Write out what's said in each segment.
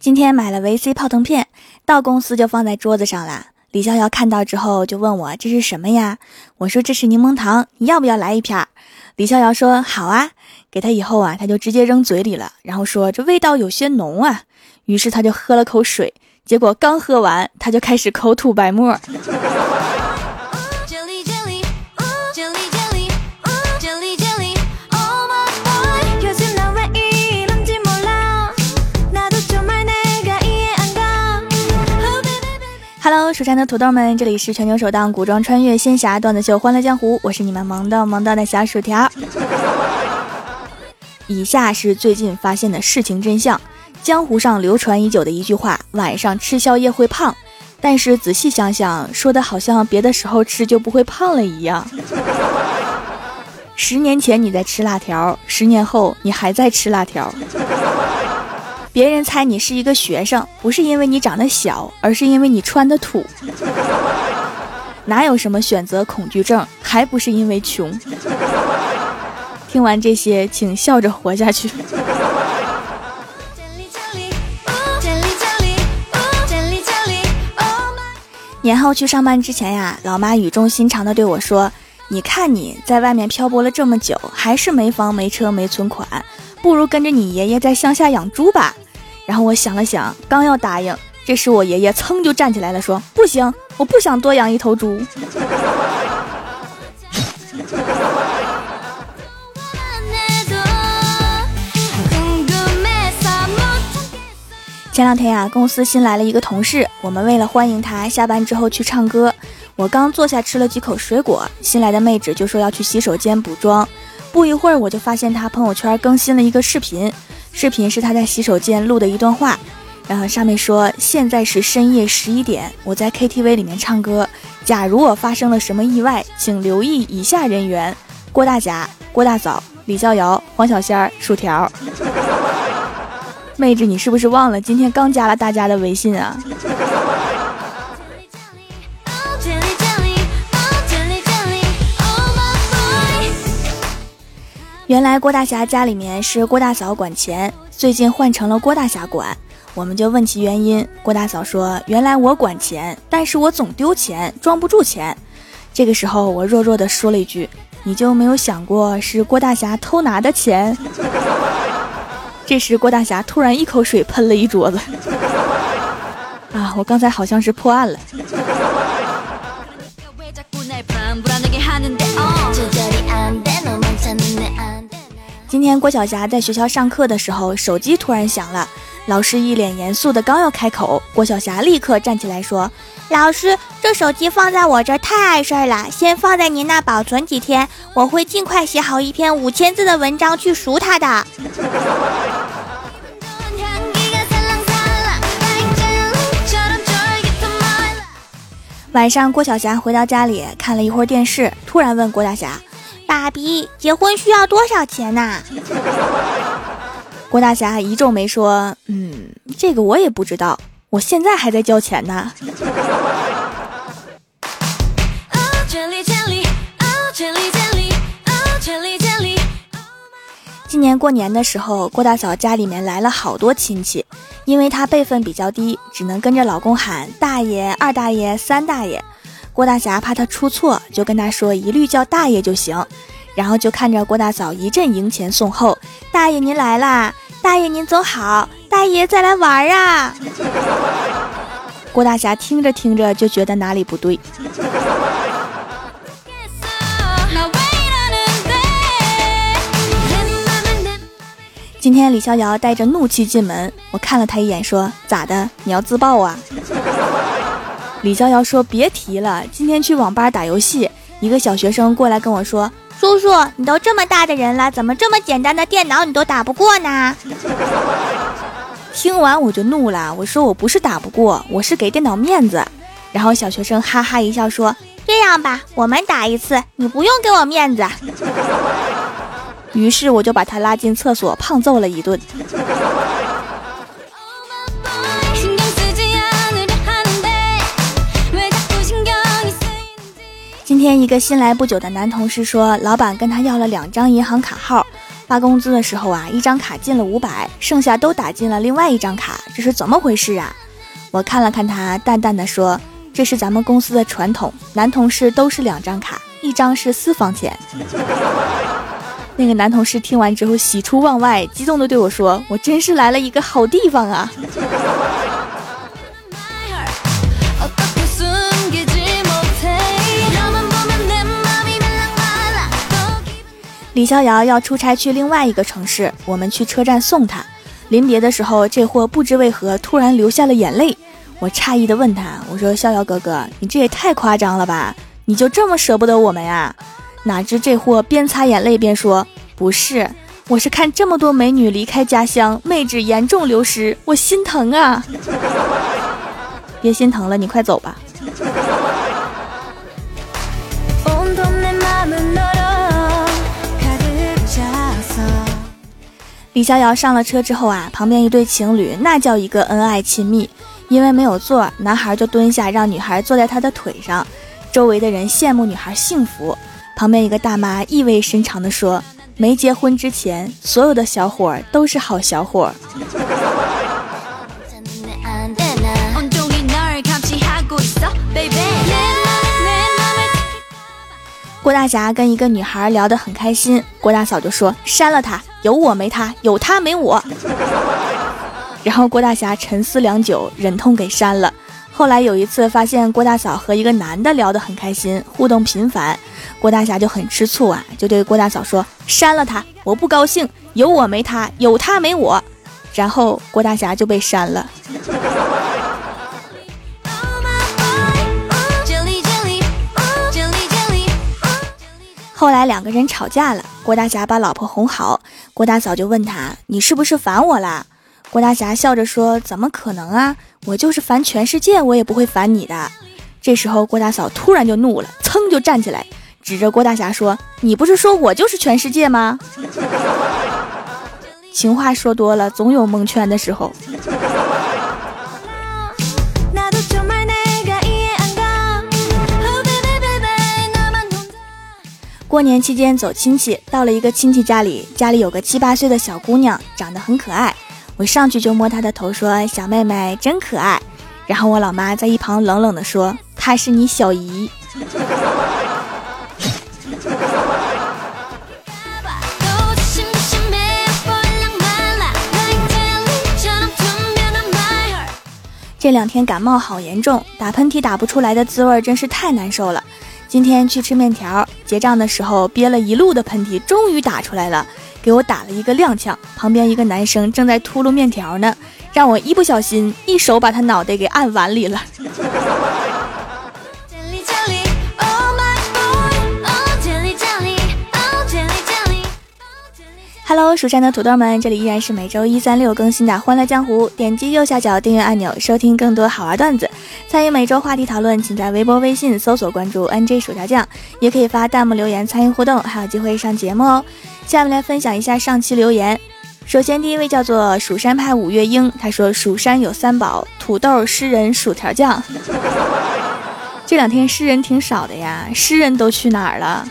今天买了维 C 泡腾片，到公司就放在桌子上了。李逍遥看到之后就问我这是什么呀？我说这是柠檬糖，你要不要来一片？李逍遥说好啊，给他以后啊，他就直接扔嘴里了，然后说这味道有些浓啊。于是他就喝了口水，结果刚喝完，他就开始口吐白沫。蜀山的土豆们，这里是全球首档古装穿越仙侠段子秀《欢乐江湖》，我是你们萌到萌到的小薯条。以下是最近发现的事情真相：江湖上流传已久的一句话，晚上吃宵夜会胖，但是仔细想想，说的好像别的时候吃就不会胖了一样。十年前你在吃辣条，十年后你还在吃辣条。别人猜你是一个学生，不是因为你长得小，而是因为你穿的土。哪有什么选择恐惧症，还不是因为穷？听完这些，请笑着活下去。年后去上班之前呀，老妈语重心长的对我说：“你看你在外面漂泊了这么久，还是没房没车没存款，不如跟着你爷爷在乡下养猪吧。”然后我想了想，刚要答应，这时我爷爷噌就站起来了，说：“不行，我不想多养一头猪。”前两天呀，公司新来了一个同事，我们为了欢迎他，下班之后去唱歌。我刚坐下吃了几口水果，新来的妹纸就说要去洗手间补妆。不一会儿，我就发现她朋友圈更新了一个视频。视频是他在洗手间录的一段话，然后上面说：“现在是深夜十一点，我在 KTV 里面唱歌。假如我发生了什么意外，请留意以下人员：郭大侠、郭大嫂、李逍遥、黄小仙儿、薯条。妹子，你是不是忘了今天刚加了大家的微信啊？”原来郭大侠家里面是郭大嫂管钱，最近换成了郭大侠管，我们就问其原因。郭大嫂说：“原来我管钱，但是我总丢钱，装不住钱。”这个时候我弱弱的说了一句：“你就没有想过是郭大侠偷拿的钱？” 这时郭大侠突然一口水喷了一桌子。啊，我刚才好像是破案了。今天郭晓霞在学校上课的时候，手机突然响了。老师一脸严肃的刚要开口，郭晓霞立刻站起来说：“老师，这手机放在我这儿太碍事儿了，先放在您那保存几天，我会尽快写好一篇五千字的文章去赎他的。”晚上，郭晓霞回到家里看了一会儿电视，突然问郭大侠。爸比，结婚需要多少钱呐？郭大侠一皱眉说：“嗯，这个我也不知道，我现在还在交钱呢。”今年过年的时候，郭大嫂家里面来了好多亲戚，因为她辈分比较低，只能跟着老公喊大爷、二大爷、三大爷。郭大侠怕他出错，就跟他说一律叫大爷就行，然后就看着郭大嫂一阵迎前送后，大爷您来啦，大爷您走好，大爷再来玩啊！郭大侠听着听着就觉得哪里不对。今天李逍遥带着怒气进门，我看了他一眼，说咋的？你要自爆啊？李逍遥说：“别提了，今天去网吧打游戏，一个小学生过来跟我说：‘叔叔，你都这么大的人了，怎么这么简单的电脑你都打不过呢？’” 听完我就怒了，我说：“我不是打不过，我是给电脑面子。”然后小学生哈哈一笑说：“这样吧，我们打一次，你不用给我面子。”于是我就把他拉进厕所，胖揍了一顿。天一个新来不久的男同事说，老板跟他要了两张银行卡号，发工资的时候啊，一张卡进了五百，剩下都打进了另外一张卡，这是怎么回事啊？我看了看他，淡淡的说：“这是咱们公司的传统，男同事都是两张卡，一张是私房钱。”那个男同事听完之后喜出望外，激动的对我说：“我真是来了一个好地方啊！”李逍遥要出差去另外一个城市，我们去车站送他。临别的时候，这货不知为何突然流下了眼泪。我诧异的问他：“我说逍遥哥哥，你这也太夸张了吧？你就这么舍不得我们呀？”哪知这货边擦眼泪边说：“不是，我是看这么多美女离开家乡，妹纸严重流失，我心疼啊！”别心疼了，你快走吧。李逍遥上了车之后啊，旁边一对情侣那叫一个恩爱亲密。因为没有座，男孩就蹲下让女孩坐在他的腿上。周围的人羡慕女孩幸福。旁边一个大妈意味深长地说：“没结婚之前，所有的小伙都是好小伙。”郭大侠跟一个女孩聊得很开心，郭大嫂就说：“删了他，有我没他，有他没我。”然后郭大侠沉思良久，忍痛给删了。后来有一次发现郭大嫂和一个男的聊得很开心，互动频繁，郭大侠就很吃醋啊，就对郭大嫂说：“删了他，我不高兴，有我没他，有他没我。”然后郭大侠就被删了。后来两个人吵架了，郭大侠把老婆哄好，郭大嫂就问他：“你是不是烦我啦？”郭大侠笑着说：“怎么可能啊！我就是烦全世界，我也不会烦你的。”这时候郭大嫂突然就怒了，噌就站起来，指着郭大侠说：“你不是说我就是全世界吗？” 情话说多了，总有蒙圈的时候。过年期间走亲戚，到了一个亲戚家里，家里有个七八岁的小姑娘，长得很可爱。我上去就摸她的头，说：“小妹妹真可爱。”然后我老妈在一旁冷冷地说：“她是你小姨。”这两天感冒好严重，打喷嚏打不出来的滋味真是太难受了。今天去吃面条，结账的时候憋了一路的喷嚏，终于打出来了，给我打了一个踉跄。旁边一个男生正在秃噜面条呢，让我一不小心一手把他脑袋给按碗里了。Hello，蜀山的土豆们，这里依然是每周一、三、六更新的《欢乐江湖》。点击右下角订阅按钮，收听更多好玩段子。参与每周话题讨论，请在微博、微信搜索关注 “nj 薯条酱”，也可以发弹幕留言参与互动，还有机会上节目哦。下面来分享一下上期留言。首先，第一位叫做蜀山派五月英，他说：“蜀山有三宝，土豆、诗人、薯条酱。这两天诗人挺少的呀，诗人都去哪儿了？”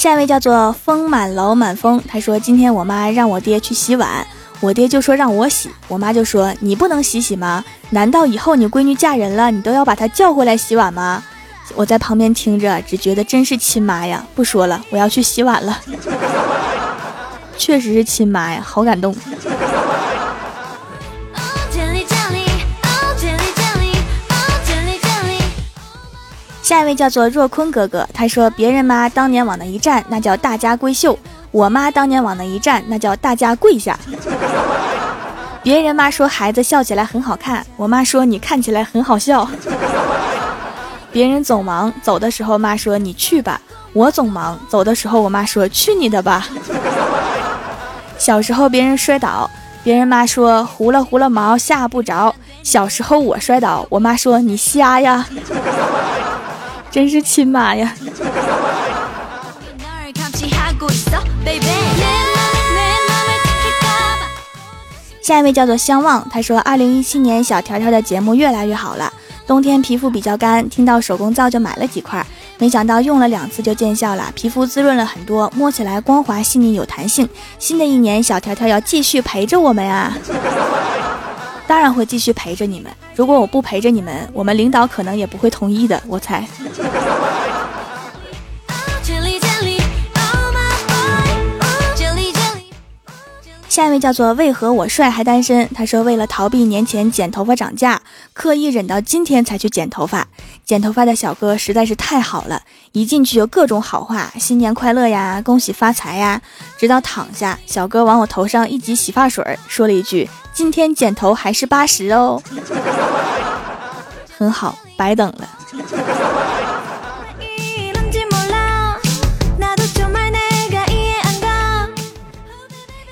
下一位叫做风满楼满风，他说今天我妈让我爹去洗碗，我爹就说让我洗，我妈就说你不能洗洗吗？难道以后你闺女嫁人了，你都要把她叫回来洗碗吗？我在旁边听着，只觉得真是亲妈呀！不说了，我要去洗碗了。确实是亲妈呀，好感动。下一位叫做若坤哥哥，他说：“别人妈当年往那一站，那叫大家闺秀；我妈当年往那一站，那叫大家跪下。”别人妈说孩子笑起来很好看，我妈说你看起来很好笑。别人总忙走的时候，妈说你去吧；我总忙走的时候，我妈说去你的吧。小时候别人摔倒，别人妈说糊了糊了毛吓不着；小时候我摔倒，我妈说你瞎呀。真是亲妈呀！下一位叫做相望，他说：“二零一七年小条条的节目越来越好了，冬天皮肤比较干，听到手工皂就买了几块，没想到用了两次就见效了，皮肤滋润了很多，摸起来光滑细腻有弹性。新的一年，小条条要继续陪着我们啊！当然会继续陪着你们。如果我不陪着你们，我们领导可能也不会同意的。我猜。下一位叫做为何我帅还单身？他说为了逃避年前剪头发涨价，刻意忍到今天才去剪头发。剪头发的小哥实在是太好了，一进去就各种好话，新年快乐呀，恭喜发财呀。直到躺下，小哥往我头上一挤洗发水，说了一句：“今天剪头还是八十哦。”很好，白等了。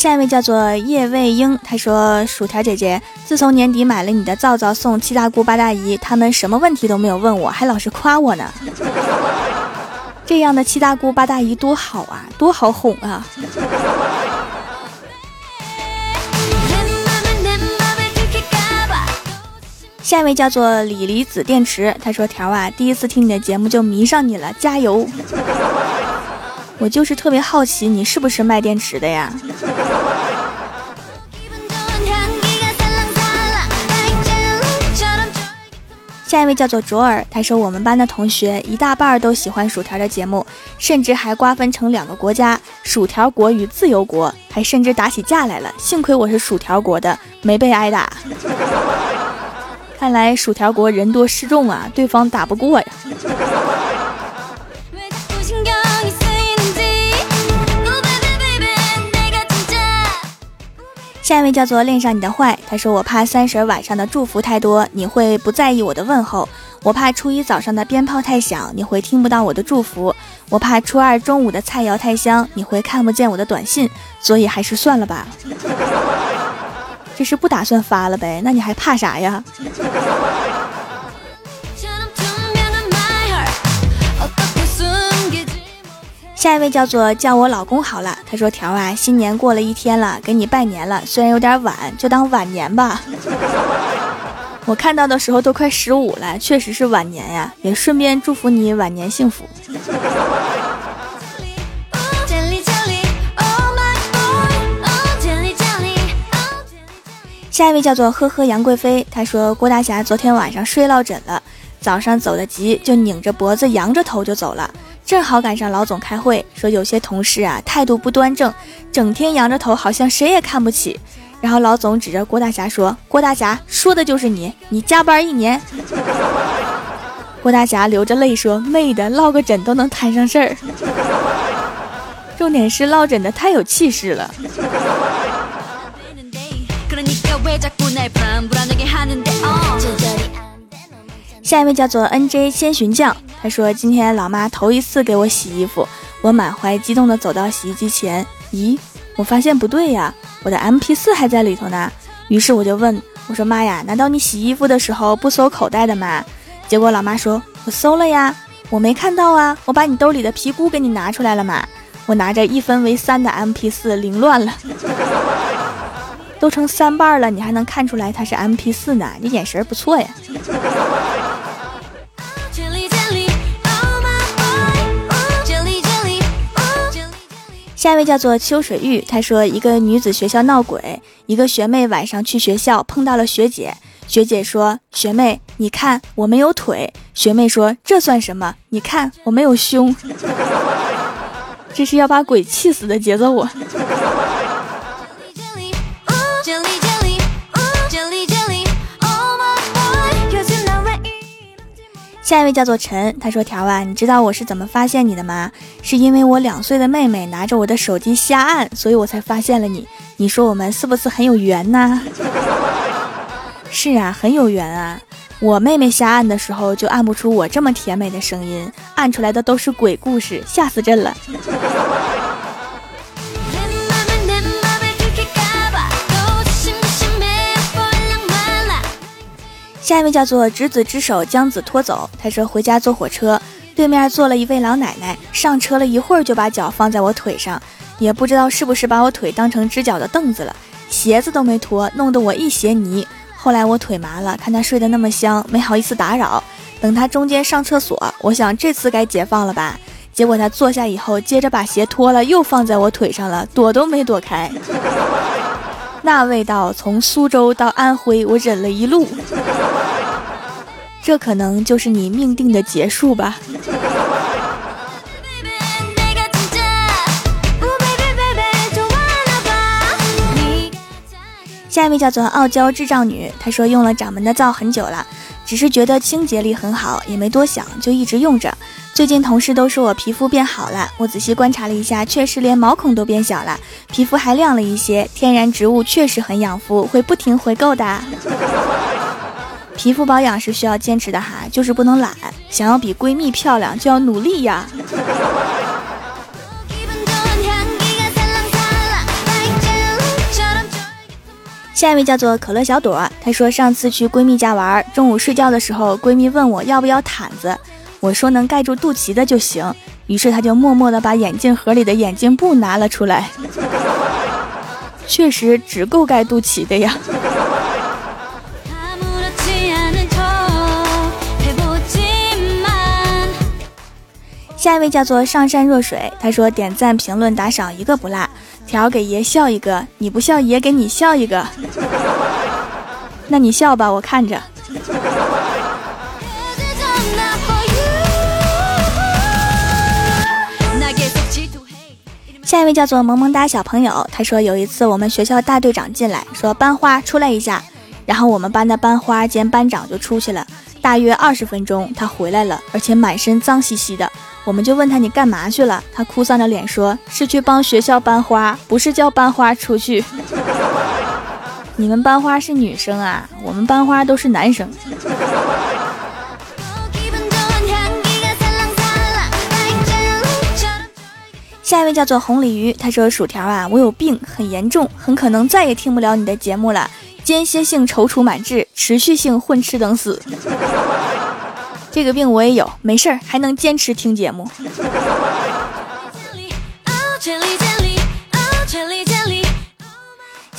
下一位叫做叶卫英，他说：“薯条姐姐，自从年底买了你的皂皂送七大姑八大姨，他们什么问题都没有问我，还老是夸我呢。这样的七大姑八大姨多好啊，多好哄啊！”下一位叫做锂离子电池，他说：“条啊，第一次听你的节目就迷上你了，加油！我就是特别好奇，你是不是卖电池的呀？”下一位叫做卓尔，他说我们班的同学一大半都喜欢薯条的节目，甚至还瓜分成两个国家：薯条国与自由国，还甚至打起架来了。幸亏我是薯条国的，没被挨打。看来薯条国人多势众啊，对方打不过呀。下一位叫做恋上你的坏，他说我怕三十晚上的祝福太多，你会不在意我的问候；我怕初一早上的鞭炮太响，你会听不到我的祝福；我怕初二中午的菜肴太香，你会看不见我的短信。所以还是算了吧，这是不打算发了呗？那你还怕啥呀？下一位叫做叫我老公好了，他说条啊，新年过了一天了，给你拜年了，虽然有点晚，就当晚年吧。我看到的时候都快十五了，确实是晚年呀，也顺便祝福你晚年幸福。下一位叫做呵呵杨贵妃，她说郭大侠昨天晚上睡落枕了，早上走得急，就拧着脖子扬着头就走了。正好赶上老总开会，说有些同事啊态度不端正，整天扬着头，好像谁也看不起。然后老总指着郭大侠说：“郭大侠说的就是你，你加班一年。”郭大侠流着泪说：“妹的，落个枕都能摊上事儿。重点是落枕的太有气势了。”下一位叫做 N J 千寻酱，他说今天老妈头一次给我洗衣服，我满怀激动的走到洗衣机前，咦，我发现不对呀，我的 M P 四还在里头呢。于是我就问我说妈呀，难道你洗衣服的时候不搜口袋的吗？结果老妈说我搜了呀，我没看到啊，我把你兜里的皮箍给你拿出来了嘛。我拿着一分为三的 M P 四凌乱了，都成三瓣了，你还能看出来它是 M P 四呢？你眼神不错呀。下一位叫做秋水玉，他说一个女子学校闹鬼，一个学妹晚上去学校碰到了学姐，学姐说学妹你看我没有腿，学妹说这算什么？你看我没有胸，这是要把鬼气死的节奏啊！下一位叫做陈，他说：“条啊，你知道我是怎么发现你的吗？是因为我两岁的妹妹拿着我的手机瞎按，所以我才发现了你。你说我们是不是很有缘呢？” 是啊，很有缘啊！我妹妹瞎按的时候就按不出我这么甜美的声音，按出来的都是鬼故事，吓死朕了。下一位叫做执子之手将子拖走。他说回家坐火车，对面坐了一位老奶奶，上车了一会儿就把脚放在我腿上，也不知道是不是把我腿当成支脚的凳子了，鞋子都没脱，弄得我一鞋泥。后来我腿麻了，看他睡得那么香，没好意思打扰。等他中间上厕所，我想这次该解放了吧？结果他坐下以后，接着把鞋脱了，又放在我腿上了，躲都没躲开。那味道从苏州到安徽，我忍了一路。这可能就是你命定的结束吧。下一位叫做傲娇智障女，她说用了掌门的皂很久了，只是觉得清洁力很好，也没多想，就一直用着。最近同事都说我皮肤变好了，我仔细观察了一下，确实连毛孔都变小了，皮肤还亮了一些。天然植物确实很养肤，会不停回购的。皮肤保养是需要坚持的哈，就是不能懒。想要比闺蜜漂亮，就要努力呀。下一位叫做可乐小朵，她说上次去闺蜜家玩，中午睡觉的时候，闺蜜问我要不要毯子，我说能盖住肚脐的就行。于是他就默默地把眼镜盒里的眼镜布拿了出来，确实只够盖肚脐的呀。下一位叫做上善若水，他说点赞、评论、打赏一个不落。条给爷笑一个，你不笑爷给你笑一个。那你笑吧，我看着。下一位叫做萌萌哒小朋友，他说有一次我们学校大队长进来，说班花出来一下，然后我们班的班花兼班长就出去了。大约二十分钟，他回来了，而且满身脏兮兮的。我们就问他你干嘛去了？他哭丧着脸说是去帮学校班花，不是叫班花出去。你们班花是女生啊，我们班花都是男生。下一位叫做红鲤鱼，他说薯条啊，我有病，很严重，很可能再也听不了你的节目了。间歇性踌躇满志，持续性混吃等死。这个病我也有，没事儿还能坚持听节目。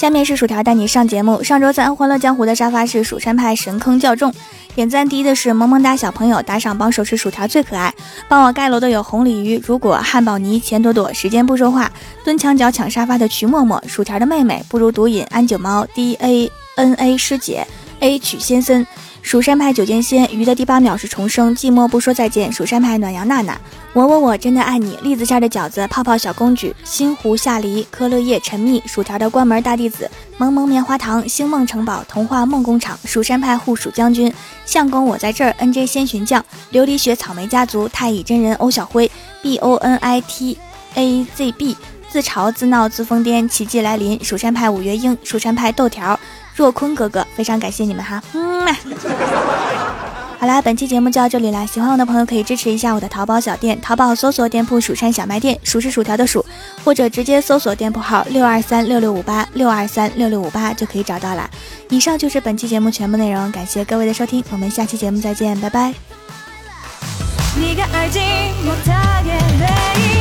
下面是薯条带你上节目。上周三欢乐江湖的沙发是蜀山派神坑较重，点赞第一的是萌萌哒小朋友，打赏帮手是薯条最可爱，帮我盖楼的有红鲤鱼、如果、汉堡尼、钱朵朵、时间不说话、蹲墙角抢沙发的徐默默、薯条的妹妹不如毒瘾、安九猫、D A N A 师姐、A 曲先生。蜀山派九剑仙鱼的第八秒是重生，寂寞不说再见。蜀山派暖阳娜娜，我我我真的爱你。栗子馅的饺子，泡泡小公举，星湖夏离，科乐叶陈蜜，薯条的关门大弟子，萌萌棉花糖，星梦城堡，童话梦工厂，蜀山派护蜀将军，相公我在这儿，N J 仙寻将，琉璃雪草莓家族，太乙真人欧小辉，B O N I T A Z B，自嘲自闹自疯癫，奇迹来临。蜀山派五月英，蜀山派豆条。若坤哥哥，非常感谢你们哈，嗯嘛。好啦，本期节目就到这里了。喜欢我的朋友可以支持一下我的淘宝小店，淘宝搜索店铺“蜀山小卖店”，数是薯条的数，或者直接搜索店铺号六二三六六五八六二三六六五八就可以找到了。以上就是本期节目全部内容，感谢各位的收听，我们下期节目再见，拜拜。你的爱情我